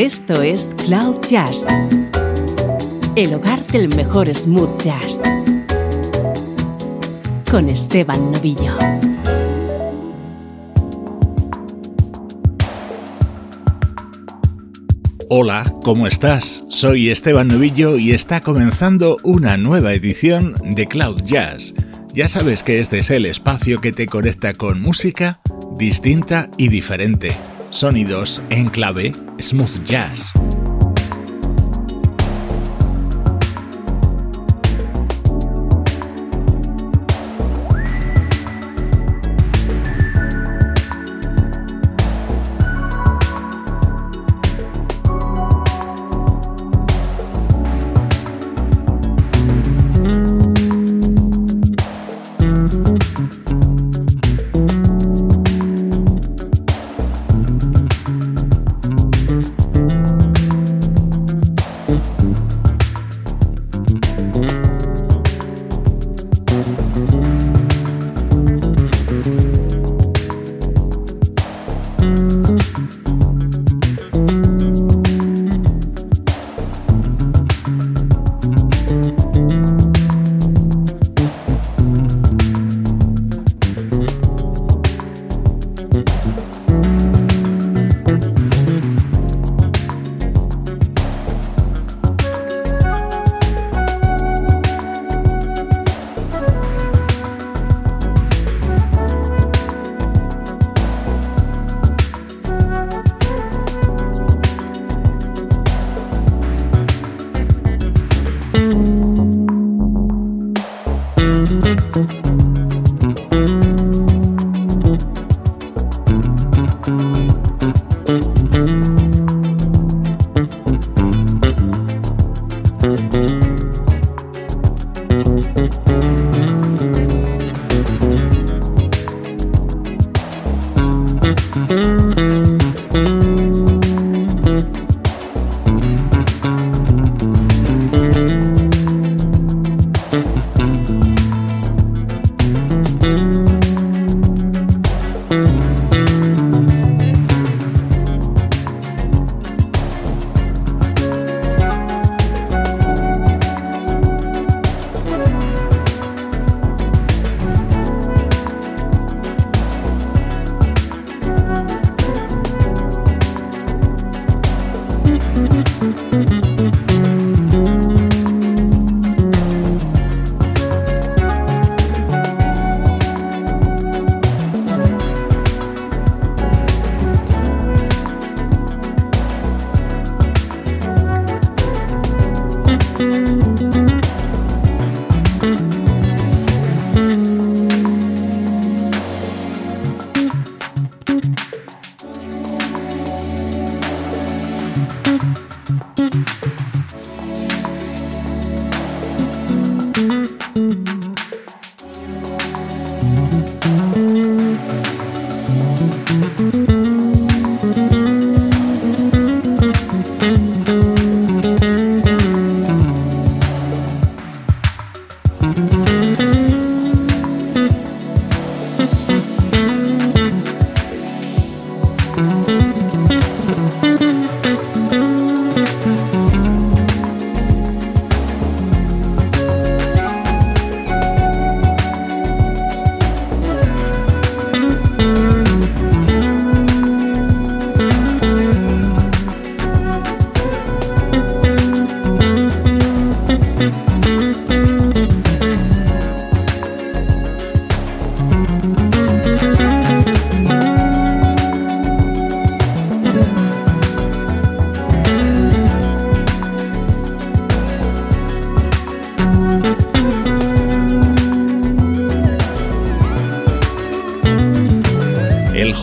Esto es Cloud Jazz, el hogar del mejor smooth jazz, con Esteban Novillo. Hola, ¿cómo estás? Soy Esteban Novillo y está comenzando una nueva edición de Cloud Jazz. Ya sabes que este es el espacio que te conecta con música distinta y diferente. Sonidos en clave smooth jazz.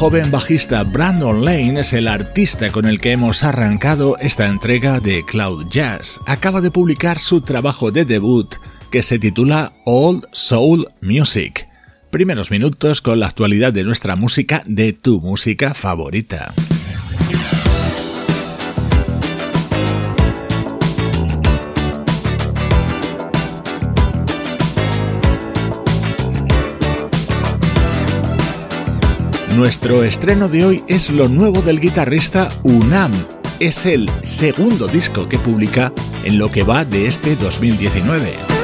Joven bajista Brandon Lane es el artista con el que hemos arrancado esta entrega de Cloud Jazz. Acaba de publicar su trabajo de debut que se titula Old Soul Music. Primeros minutos con la actualidad de nuestra música, de tu música favorita. Nuestro estreno de hoy es lo nuevo del guitarrista Unam, es el segundo disco que publica en lo que va de este 2019.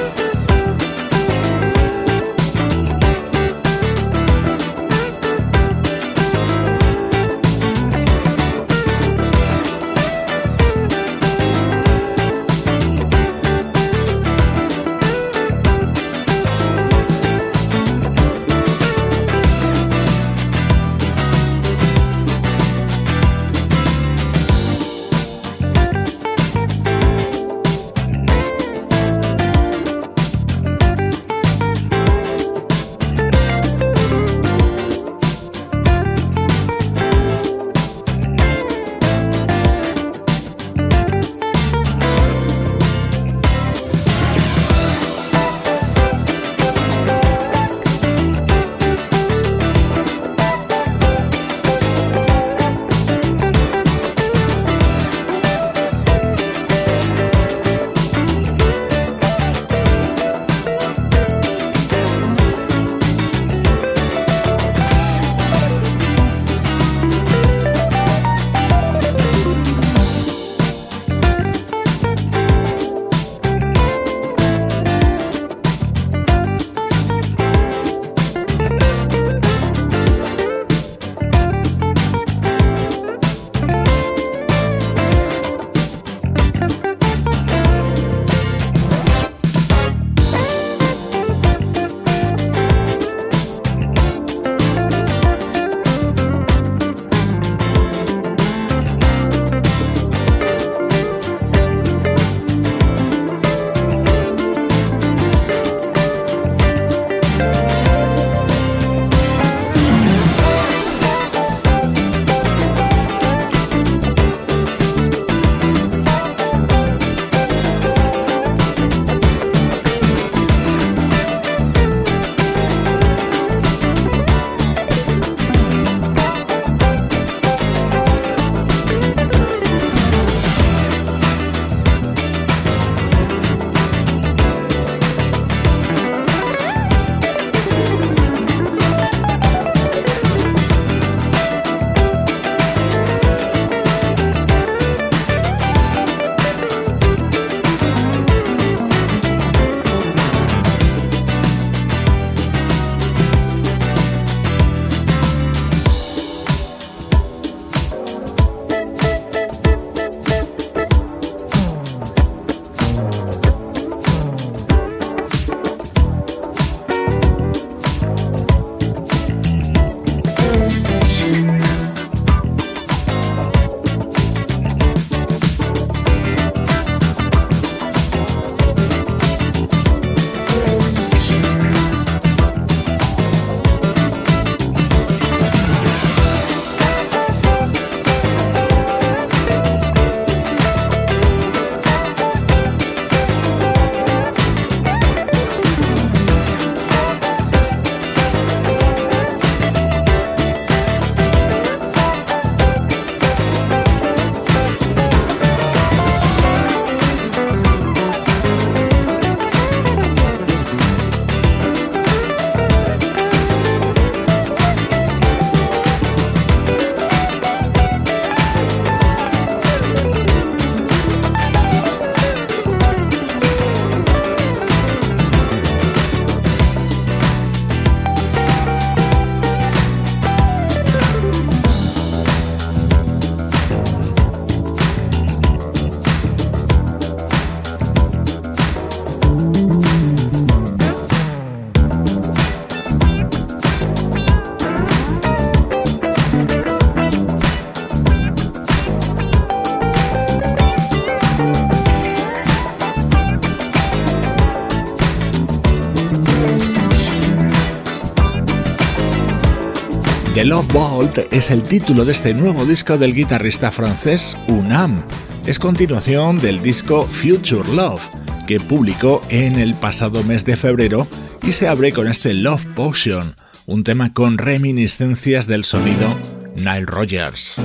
Vault es el título de este nuevo disco del guitarrista francés Unam. Es continuación del disco Future Love, que publicó en el pasado mes de febrero y se abre con este Love Potion, un tema con reminiscencias del sonido Nile Rogers.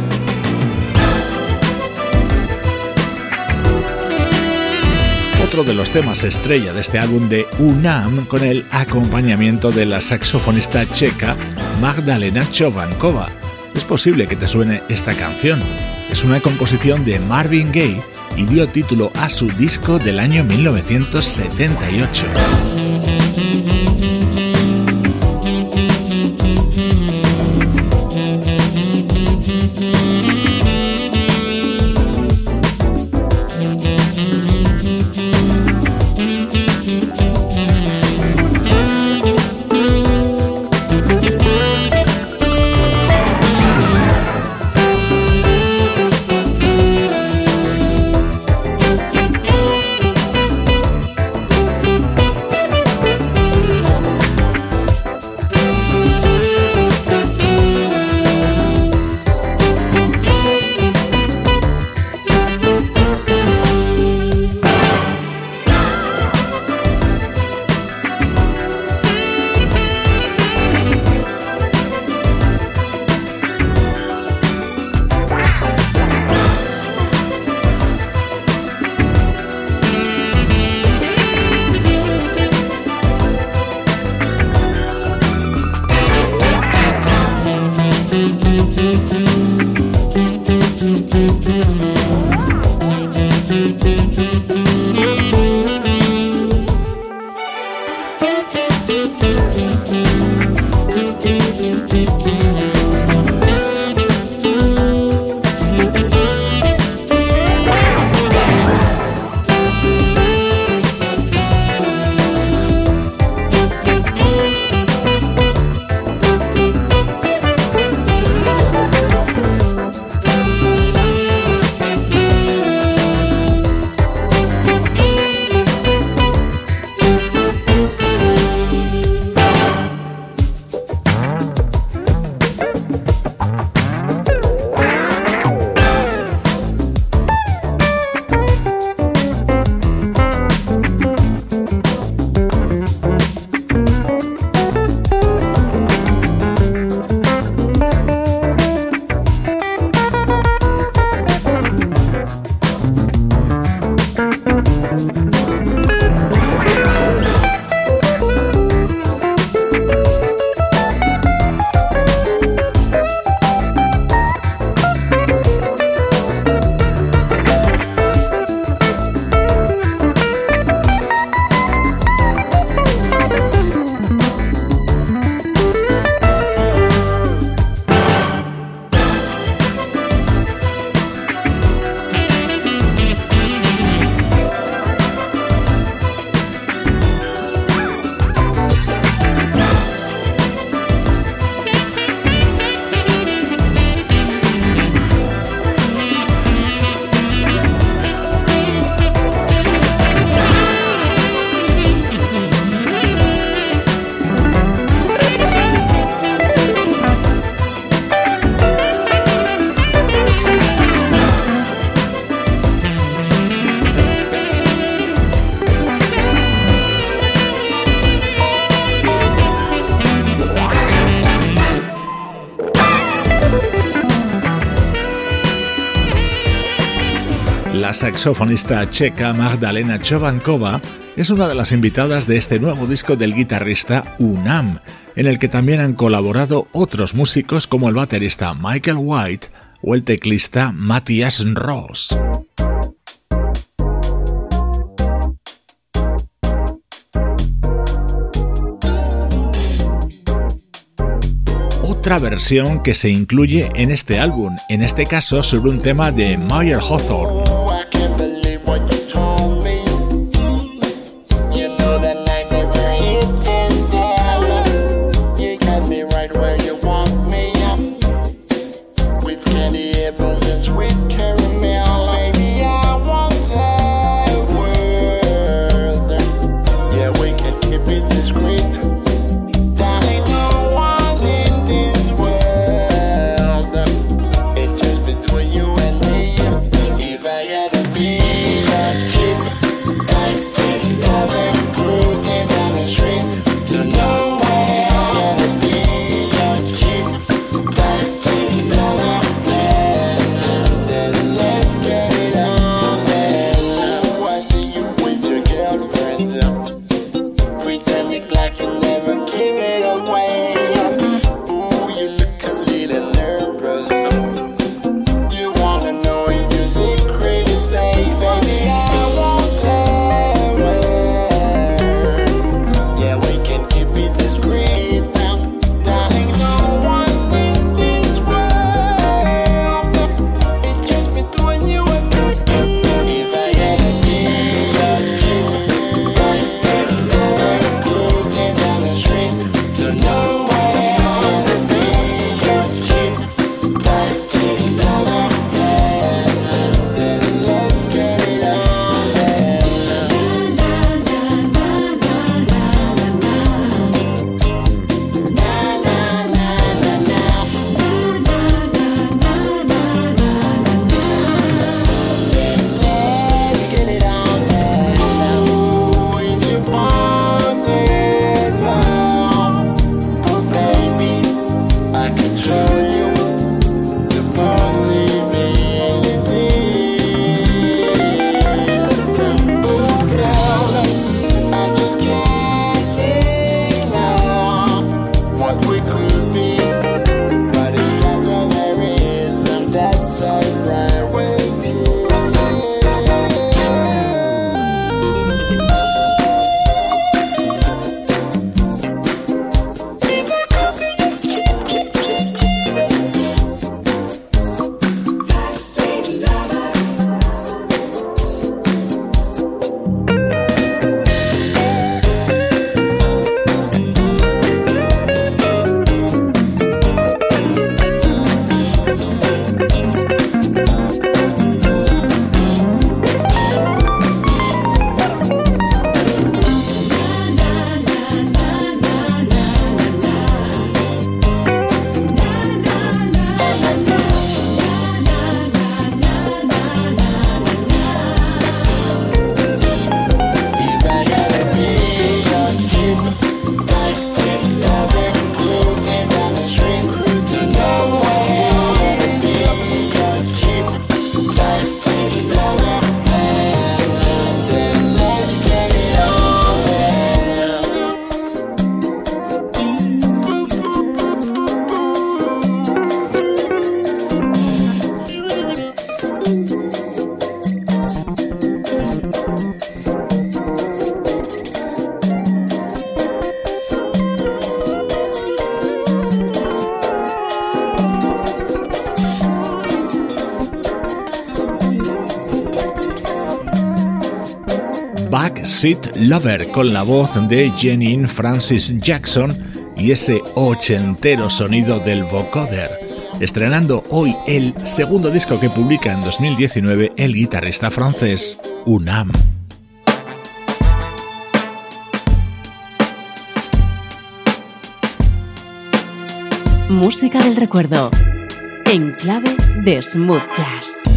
De los temas estrella de este álbum de Unam con el acompañamiento de la saxofonista checa Magdalena Chovankova. es posible que te suene esta canción. Es una composición de Marvin Gaye y dio título a su disco del año 1978. Saxofonista checa Magdalena Chovankova es una de las invitadas de este nuevo disco del guitarrista Unam, en el que también han colaborado otros músicos como el baterista Michael White o el teclista Matthias Ross. Otra versión que se incluye en este álbum, en este caso sobre un tema de Meyer Hawthorne. Lover con la voz de Janine Francis Jackson y ese ochentero sonido del vocoder, estrenando hoy el segundo disco que publica en 2019 el guitarrista francés Unam. Música del recuerdo, en clave de smooth jazz.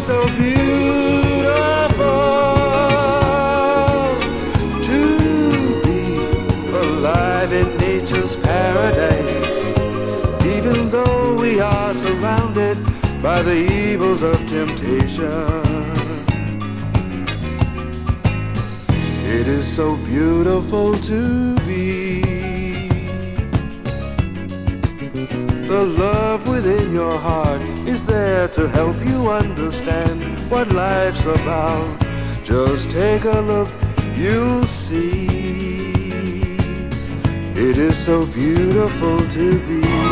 So beautiful to be alive in nature's paradise. Even though we are surrounded by the evils of temptation. It is so beautiful to be. The love within your heart is there to help you understand what life's about. Just take a look, you'll see. It is so beautiful to be.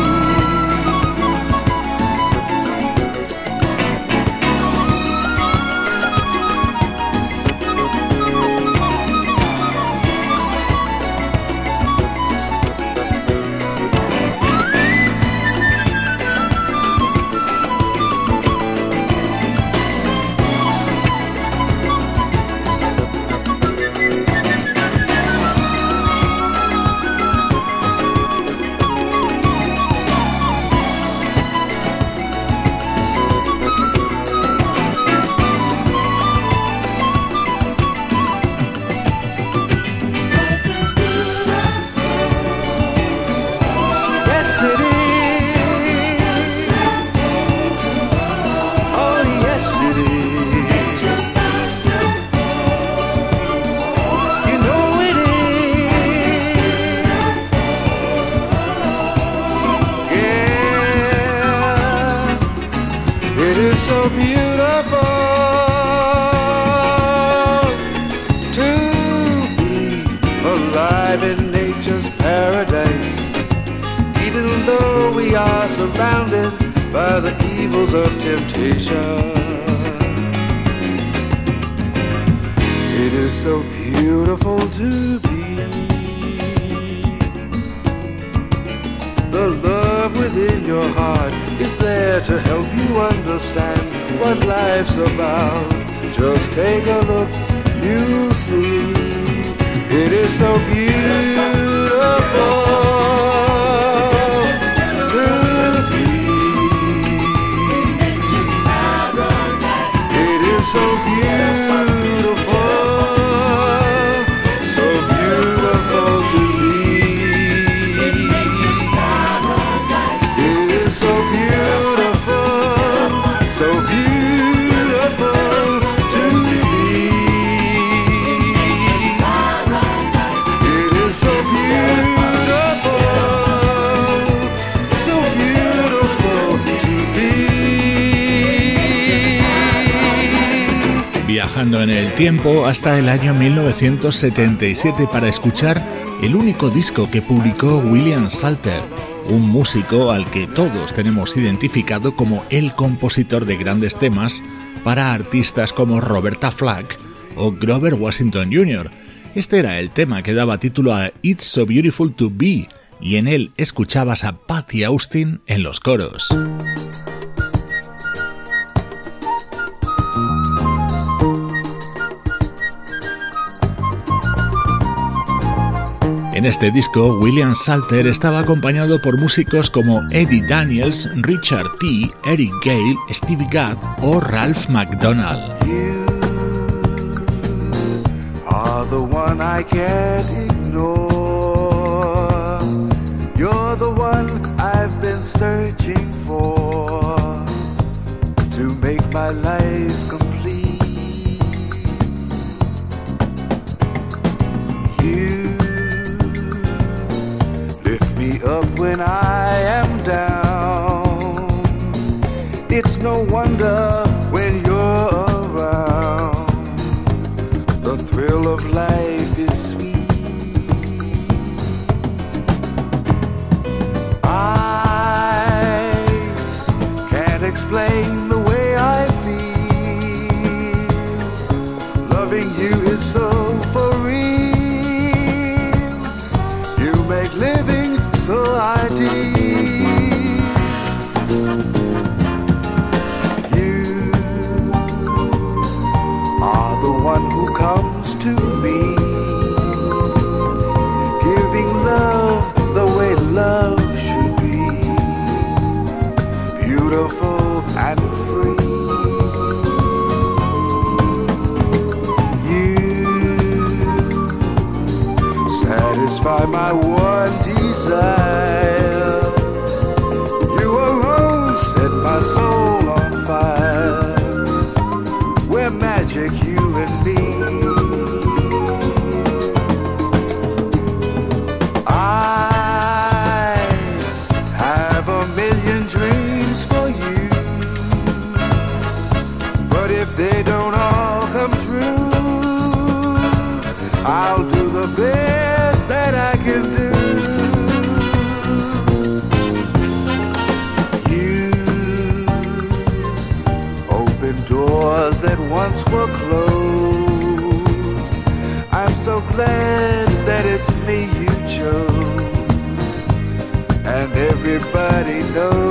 So beautiful to be alive in nature's paradise even though we are surrounded by the evils of temptation. It is so beautiful to be. The love within your heart is there to help you understand what life's about. Just take a look, you'll see. It is so beautiful. so beautiful, el tiempo hasta el año 1977 para escuchar el único disco que publicó William Salter, un músico al que todos tenemos identificado como el compositor de grandes temas para artistas como Roberta Flack o Grover Washington Jr. Este era el tema que daba título a It's So Beautiful to Be, y en él escuchabas a Patty Austin en los coros. En este disco, William Salter estaba acompañado por músicos como Eddie Daniels, Richard T., Eric Gale, Stevie Gadd o Ralph McDonald. Searching for to make my life. When I am down. It's no wonder when you're around. The thrill of life is sweet. I can't explain the way I feel. Loving you is so fire. nobody knows.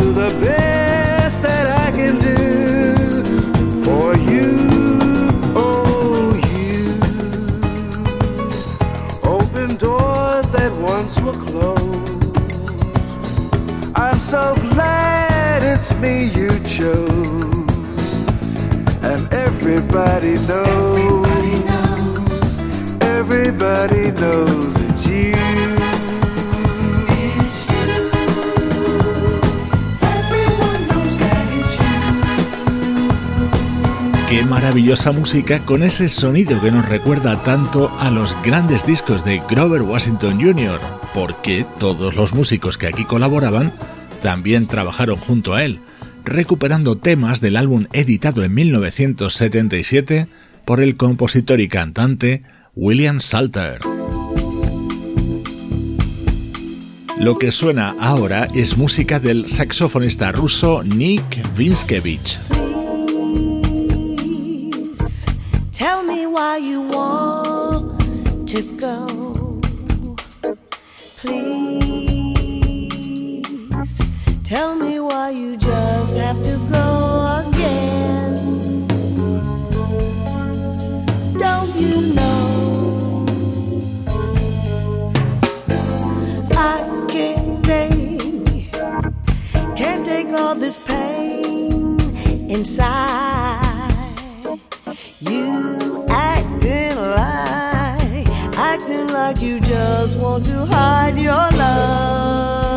Do the best that I can do for you. Oh, you open doors that once were closed. I'm so glad it's me you chose. And everybody knows, everybody knows it's you. Maravillosa música con ese sonido que nos recuerda tanto a los grandes discos de Grover Washington Jr., porque todos los músicos que aquí colaboraban también trabajaron junto a él, recuperando temas del álbum editado en 1977 por el compositor y cantante William Salter. Lo que suena ahora es música del saxofonista ruso Nick Vinskevich. why you want to go. Please tell me why you just have to go again. Don't you know? I can't take, can't take all this pain inside. like you just want to hide your love.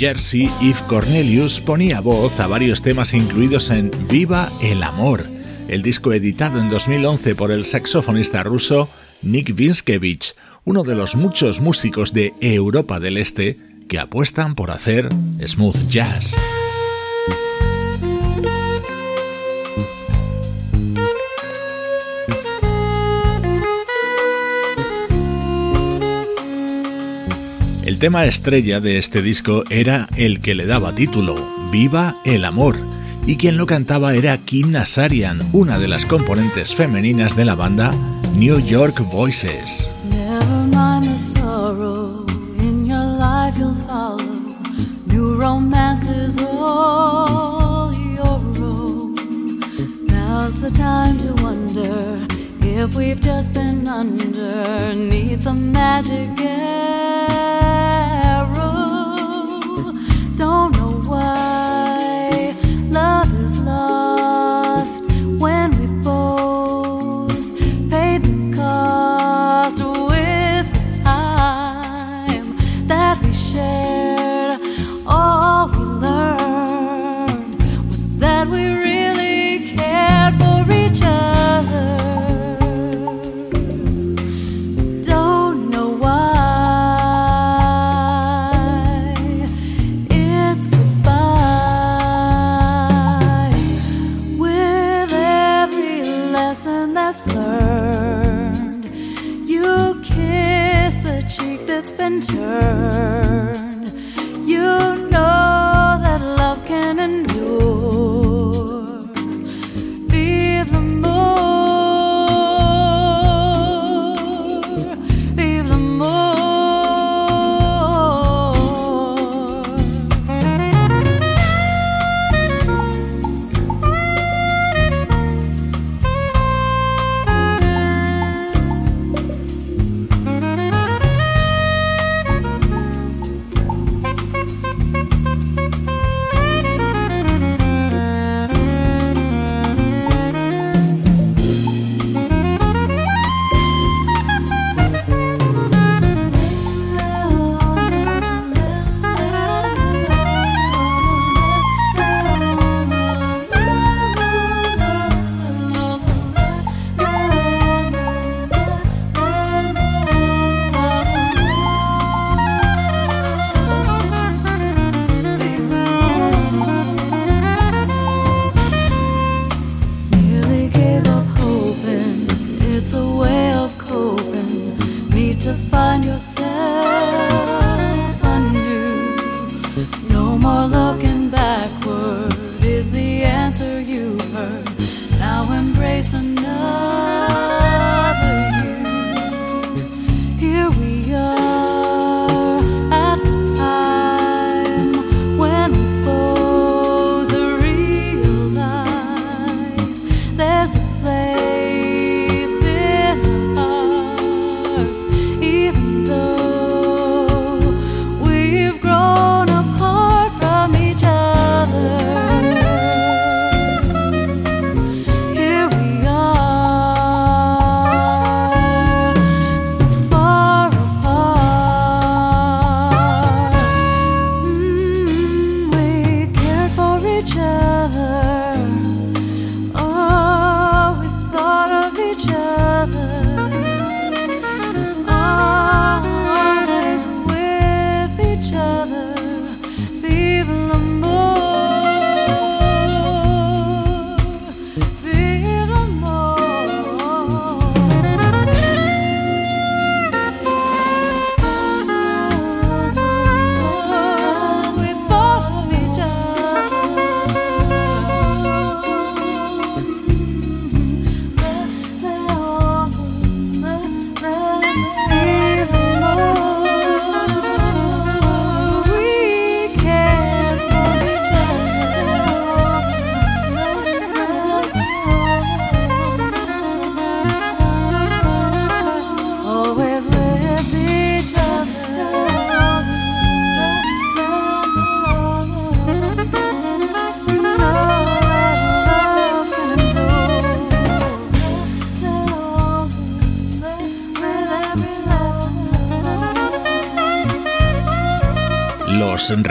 Jersey, Yves Cornelius ponía voz a varios temas incluidos en Viva el Amor, el disco editado en 2011 por el saxofonista ruso Nick Vinskevich, uno de los muchos músicos de Europa del Este que apuestan por hacer smooth jazz. Tema estrella de este disco era el que le daba título, Viva el Amor, y quien lo cantaba era Kim Nasarian, una de las componentes femeninas de la banda New York Voices. Now's the time to wonder if we've just been underneath the magic.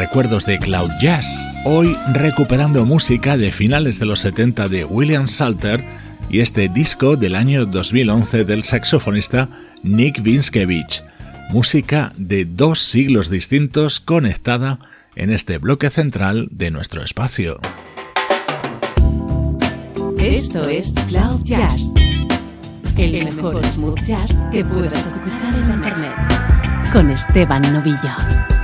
Recuerdos de Cloud Jazz, hoy recuperando música de finales de los 70 de William Salter y este disco del año 2011 del saxofonista Nick Vinskevich, música de dos siglos distintos conectada en este bloque central de nuestro espacio. Esto es Cloud Jazz, el mejor smooth jazz que puedas escuchar en Internet. con Esteban Novillo.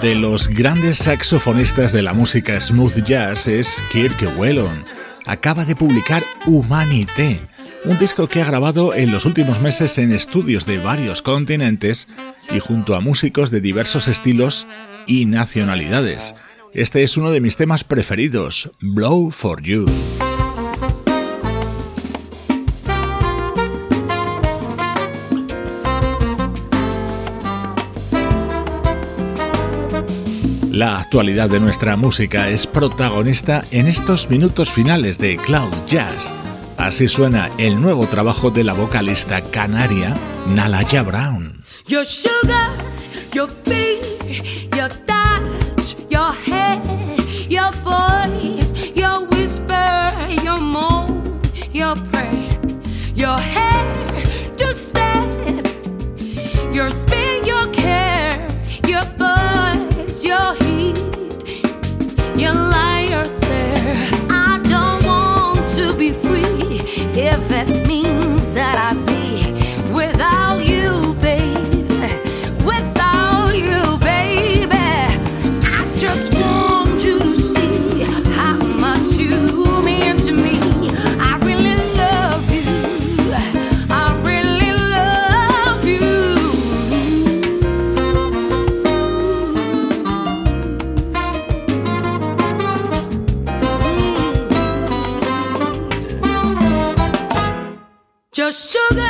De los grandes saxofonistas de la música smooth jazz es Kirk Whelan. Acaba de publicar Humanité, un disco que ha grabado en los últimos meses en estudios de varios continentes y junto a músicos de diversos estilos y nacionalidades. Este es uno de mis temas preferidos, Blow for You. La actualidad de nuestra música es protagonista en estos minutos finales de Cloud Jazz. Así suena el nuevo trabajo de la vocalista canaria Nalaya Brown. Your sugar, your feet, your touch, your head, your voice, your whisper, your moan, your prayer, your hair, your step, your spin, your liar Your sugar,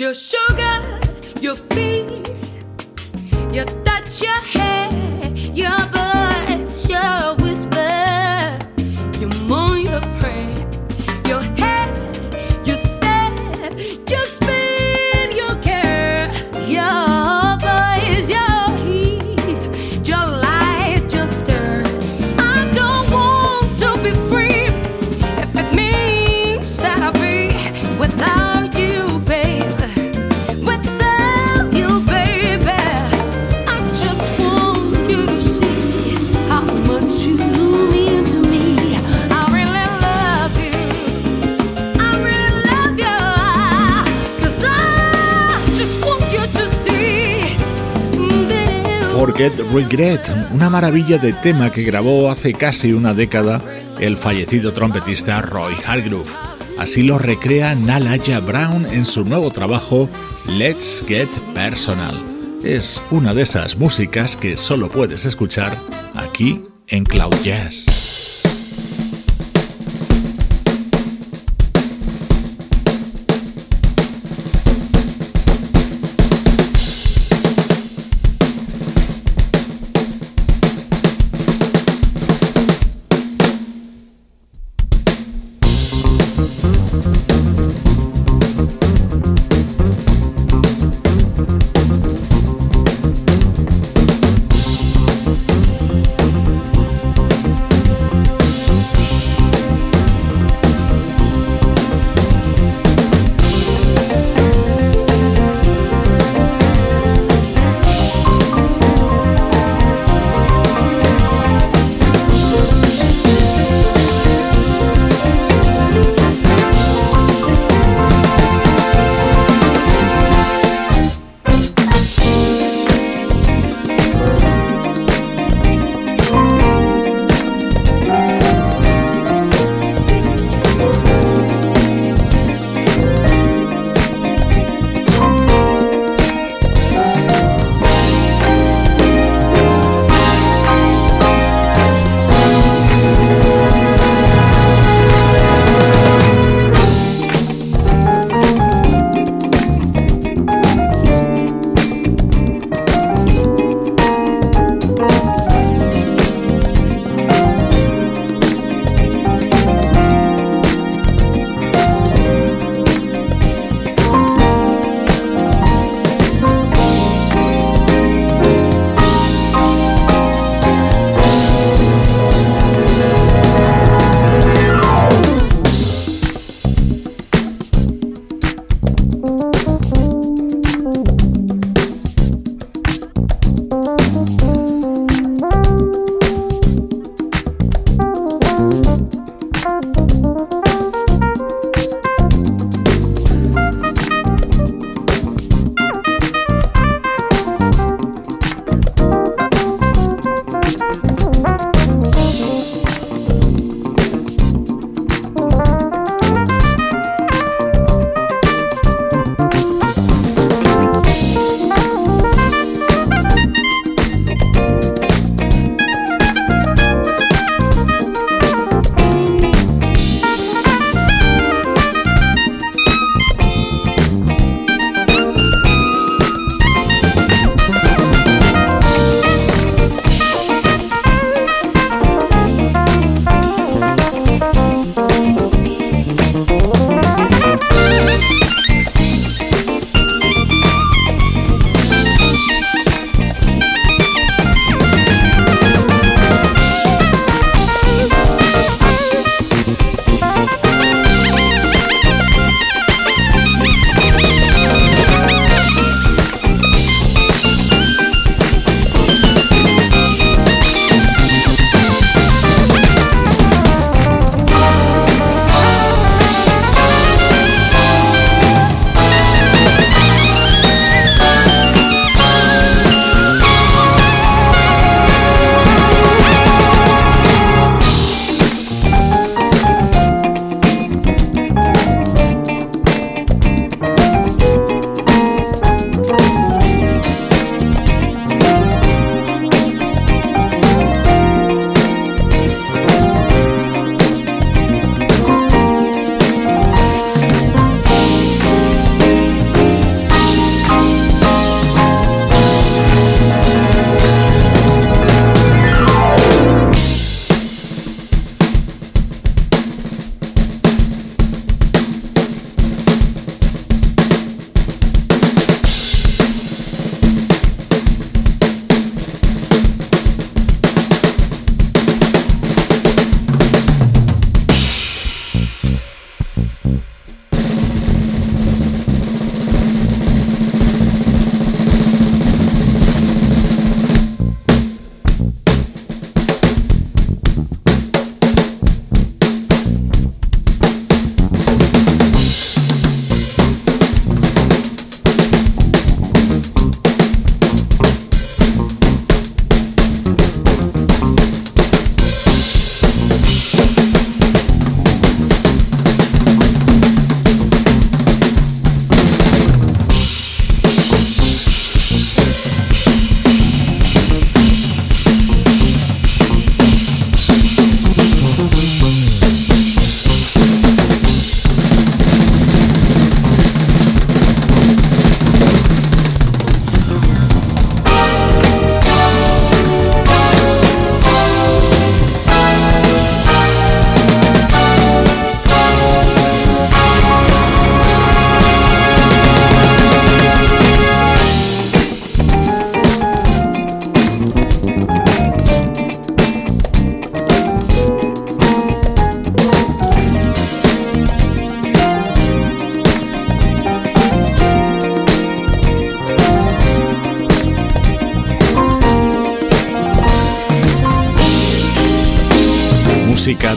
Your sugar, your feet, your touch, your hair, your voice, Forget Regret, una maravilla de tema que grabó hace casi una década el fallecido trompetista Roy Hargrove. Así lo recrea Nalaya Brown en su nuevo trabajo Let's Get Personal. Es una de esas músicas que solo puedes escuchar aquí en Cloud Jazz.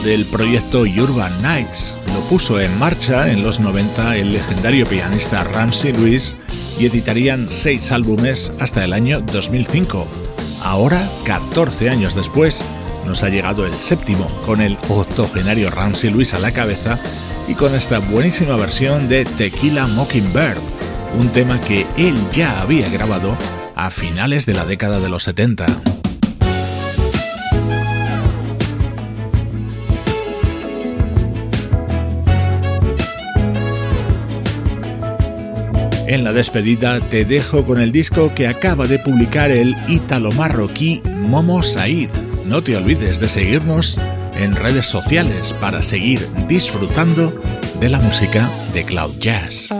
Del proyecto Urban Nights. Lo puso en marcha en los 90 el legendario pianista Ramsey Lewis y editarían seis álbumes hasta el año 2005. Ahora, 14 años después, nos ha llegado el séptimo con el octogenario Ramsey Lewis a la cabeza y con esta buenísima versión de Tequila Mockingbird, un tema que él ya había grabado a finales de la década de los 70. En la despedida te dejo con el disco que acaba de publicar el ítalo marroquí Momo Said. No te olvides de seguirnos en redes sociales para seguir disfrutando de la música de Cloud Jazz.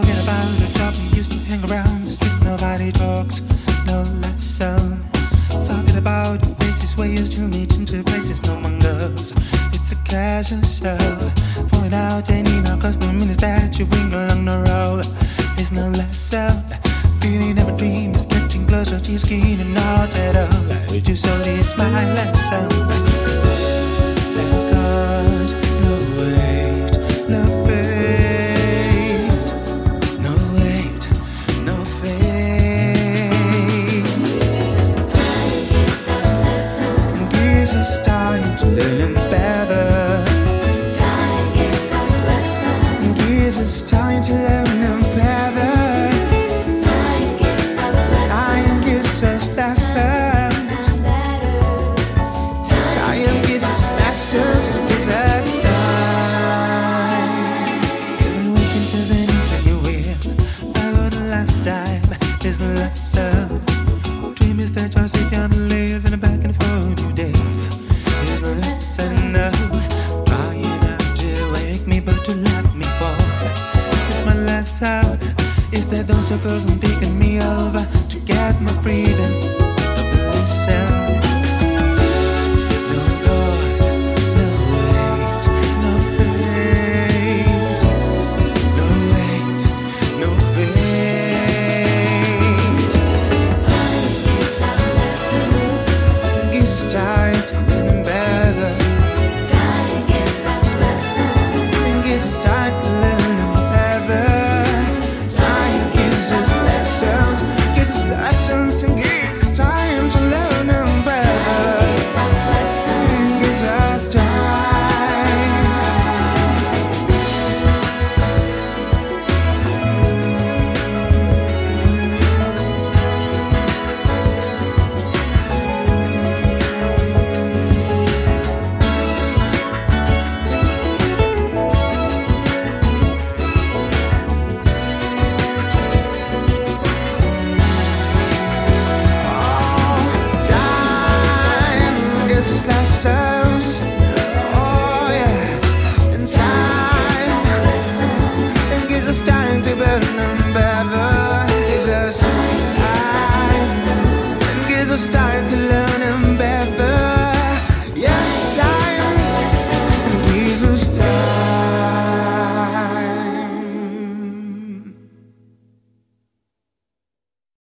is no less so. Feeling of a dream is getting closer to your skin and all that over. Would you slowly smile and so? is lesser.